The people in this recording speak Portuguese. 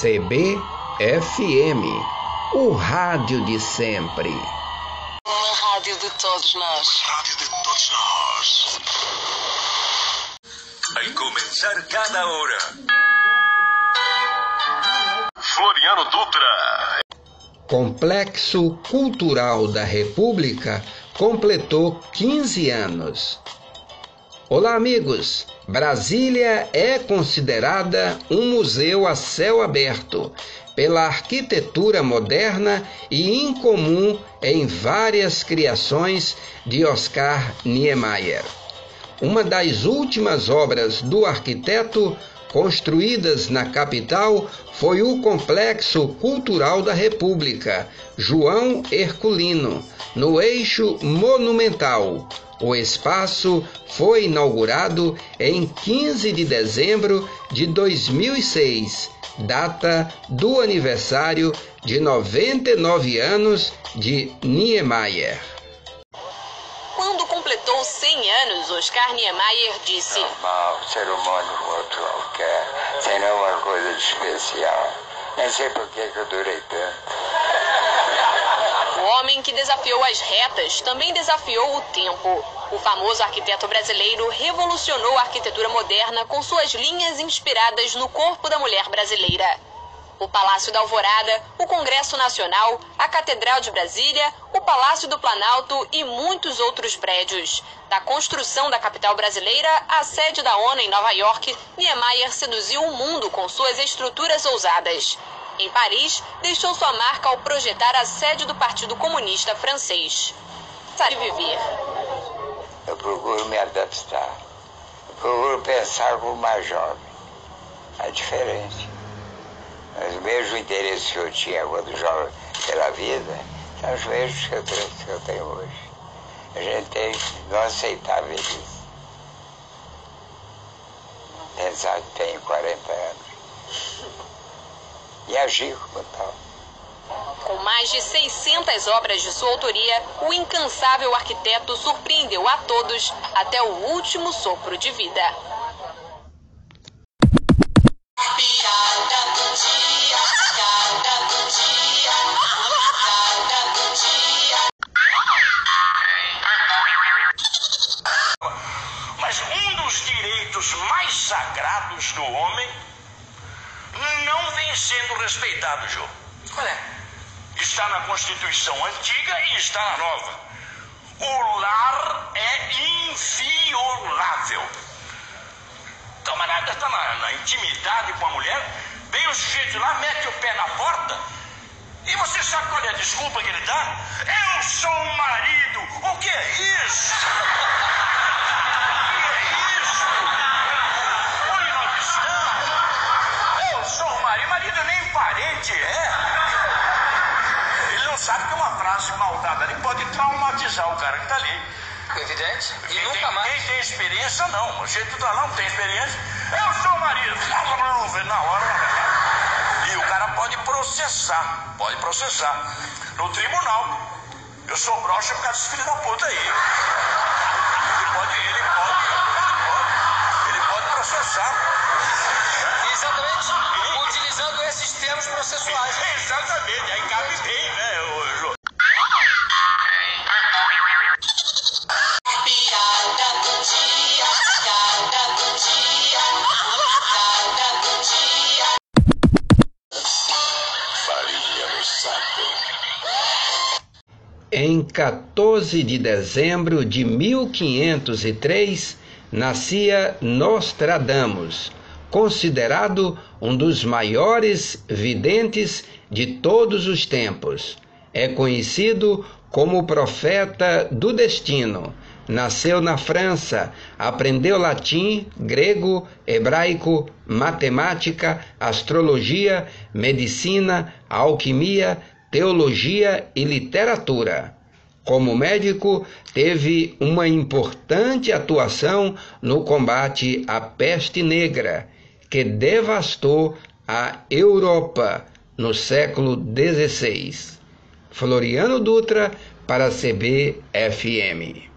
CBFM, o rádio de sempre. Uma rádio de todos nós. Uma rádio de todos nós. Vai começar cada hora. Floriano Dutra. Complexo Cultural da República completou 15 anos. Olá, amigos! Brasília é considerada um museu a céu aberto pela arquitetura moderna e incomum em várias criações de Oscar Niemeyer. Uma das últimas obras do arquiteto construídas na capital foi o Complexo Cultural da República, João Herculino, no eixo monumental, o espaço foi inaugurado em 15 de dezembro de 2006, data do aniversário de 99 anos de Niemeyer. Quando completou 100 anos, Oscar Niemeyer disse: Normal, ser humano outro qualquer, sem nenhuma coisa de especial. Nem sei por que eu durei tanto. O homem que desafiou as retas também desafiou o tempo. O famoso arquiteto brasileiro revolucionou a arquitetura moderna com suas linhas inspiradas no corpo da mulher brasileira. O Palácio da Alvorada, o Congresso Nacional, a Catedral de Brasília, o Palácio do Planalto e muitos outros prédios. Da construção da capital brasileira à sede da ONU em Nova York, Niemeyer seduziu o mundo com suas estruturas ousadas. Em Paris, deixou sua marca ao projetar a sede do Partido Comunista Francês. Sabe viver. Eu procuro me adaptar. Eu procuro pensar como mais jovem. É diferente. Mas o mesmo interesse que eu tinha quando jovem pela vida, são os mesmos que eu, tenho, que eu tenho hoje. A gente tem que não aceitar velhice. Pensar que tenho 40 anos e agir como tal. Com mais de 600 obras de sua autoria, o incansável arquiteto surpreendeu a todos até o último sopro de vida. Mas um dos direitos mais sagrados do homem não vem sendo respeitado, Jô. Qual é? Está na Constituição antiga e está na nova. O lar é inviolável. O camarada está na, na intimidade com a mulher, vem o sujeito lá, mete o pé na porta. E você sabe qual é a desculpa que ele dá? Eu sou um marido. Sabe que uma frase mal dada ali pode traumatizar o cara que está ali. Evidente. E Quem nunca tem, mais. Quem tem experiência, não. O jeito tá lá não tem experiência. Eu sou o marido. Na hora. E o cara pode processar. Pode processar. No tribunal. Eu sou broxa por causa desse filho da puta aí. Ele pode, ele pode, ele pode, ele pode processar. Exatamente. Utilizando esses termos processuais. Exatamente, aí cabe bem, né, Em 14 de dezembro de 1503, nascia Nostradamus, considerado um dos maiores videntes de todos os tempos. É conhecido como o profeta do destino. Nasceu na França, aprendeu latim, grego, hebraico, matemática, astrologia, medicina, alquimia, teologia e literatura. Como médico, teve uma importante atuação no combate à peste negra, que devastou a Europa no século XVI. Floriano Dutra para CBFM.